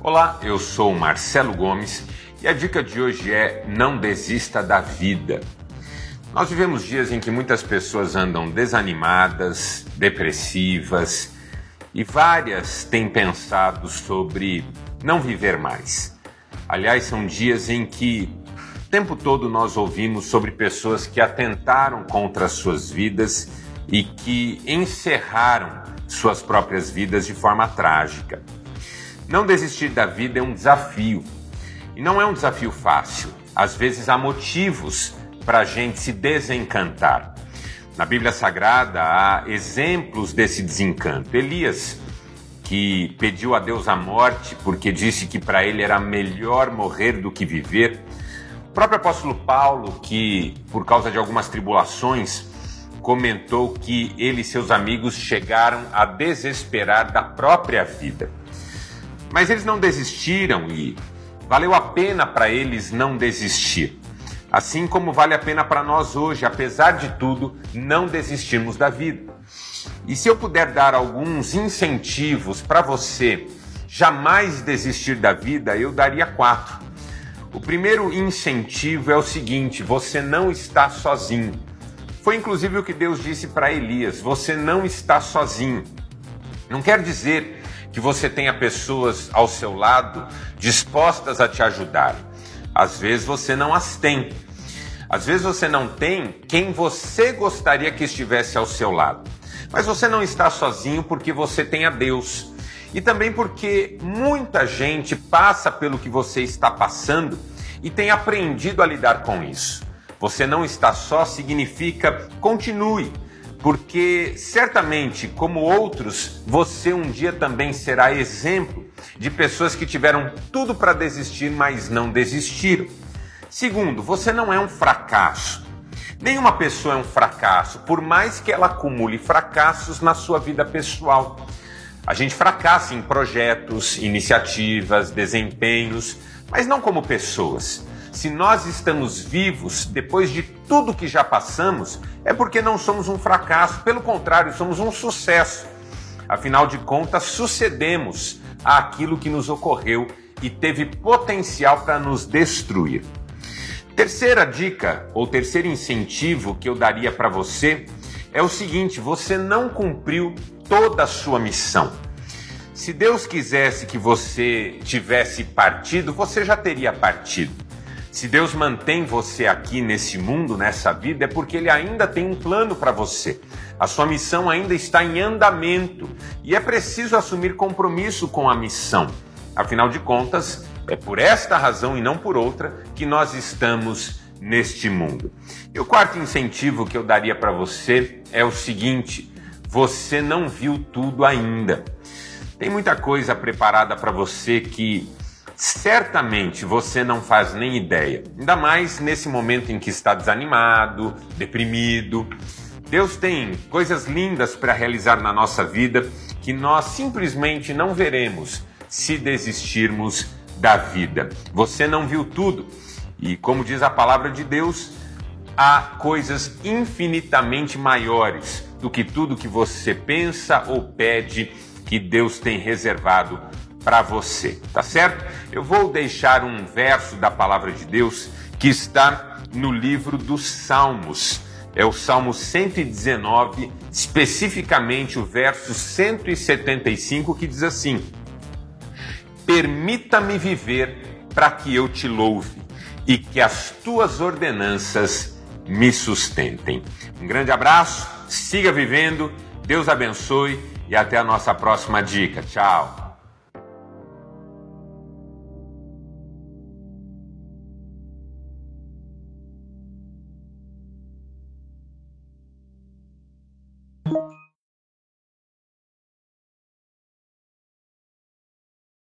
Olá, eu sou Marcelo Gomes e a dica de hoje é não desista da vida. Nós vivemos dias em que muitas pessoas andam desanimadas, depressivas e várias têm pensado sobre não viver mais. Aliás, são dias em que o tempo todo nós ouvimos sobre pessoas que atentaram contra suas vidas e que encerraram suas próprias vidas de forma trágica. Não desistir da vida é um desafio. E não é um desafio fácil. Às vezes há motivos para a gente se desencantar. Na Bíblia Sagrada há exemplos desse desencanto. Elias, que pediu a Deus a morte porque disse que para ele era melhor morrer do que viver. O próprio apóstolo Paulo, que por causa de algumas tribulações, comentou que ele e seus amigos chegaram a desesperar da própria vida. Mas eles não desistiram e valeu a pena para eles não desistir. Assim como vale a pena para nós hoje, apesar de tudo, não desistirmos da vida. E se eu puder dar alguns incentivos para você jamais desistir da vida, eu daria quatro. O primeiro incentivo é o seguinte: você não está sozinho. Foi inclusive o que Deus disse para Elias: você não está sozinho. Não quer dizer que você tenha pessoas ao seu lado dispostas a te ajudar. Às vezes você não as tem. Às vezes você não tem quem você gostaria que estivesse ao seu lado. Mas você não está sozinho porque você tem a Deus. E também porque muita gente passa pelo que você está passando e tem aprendido a lidar com isso. Você não está só significa continue porque certamente, como outros, você um dia também será exemplo de pessoas que tiveram tudo para desistir, mas não desistiram. Segundo, você não é um fracasso. Nenhuma pessoa é um fracasso, por mais que ela acumule fracassos na sua vida pessoal. A gente fracassa em projetos, iniciativas, desempenhos, mas não como pessoas. Se nós estamos vivos depois de tudo que já passamos, é porque não somos um fracasso, pelo contrário, somos um sucesso. Afinal de contas, sucedemos àquilo que nos ocorreu e teve potencial para nos destruir. Terceira dica, ou terceiro incentivo que eu daria para você é o seguinte: você não cumpriu toda a sua missão. Se Deus quisesse que você tivesse partido, você já teria partido. Se Deus mantém você aqui nesse mundo, nessa vida, é porque Ele ainda tem um plano para você. A sua missão ainda está em andamento e é preciso assumir compromisso com a missão. Afinal de contas, é por esta razão e não por outra que nós estamos neste mundo. E o quarto incentivo que eu daria para você é o seguinte: você não viu tudo ainda. Tem muita coisa preparada para você que certamente você não faz nem ideia. Ainda mais nesse momento em que está desanimado, deprimido. Deus tem coisas lindas para realizar na nossa vida que nós simplesmente não veremos se desistirmos da vida. Você não viu tudo. E como diz a palavra de Deus, há coisas infinitamente maiores do que tudo que você pensa ou pede que Deus tem reservado para você, tá certo? Eu vou deixar um verso da palavra de Deus que está no livro dos Salmos. É o Salmo 119, especificamente o verso 175, que diz assim: Permita-me viver para que eu te louve e que as tuas ordenanças me sustentem. Um grande abraço, siga vivendo, Deus abençoe e até a nossa próxima dica. Tchau.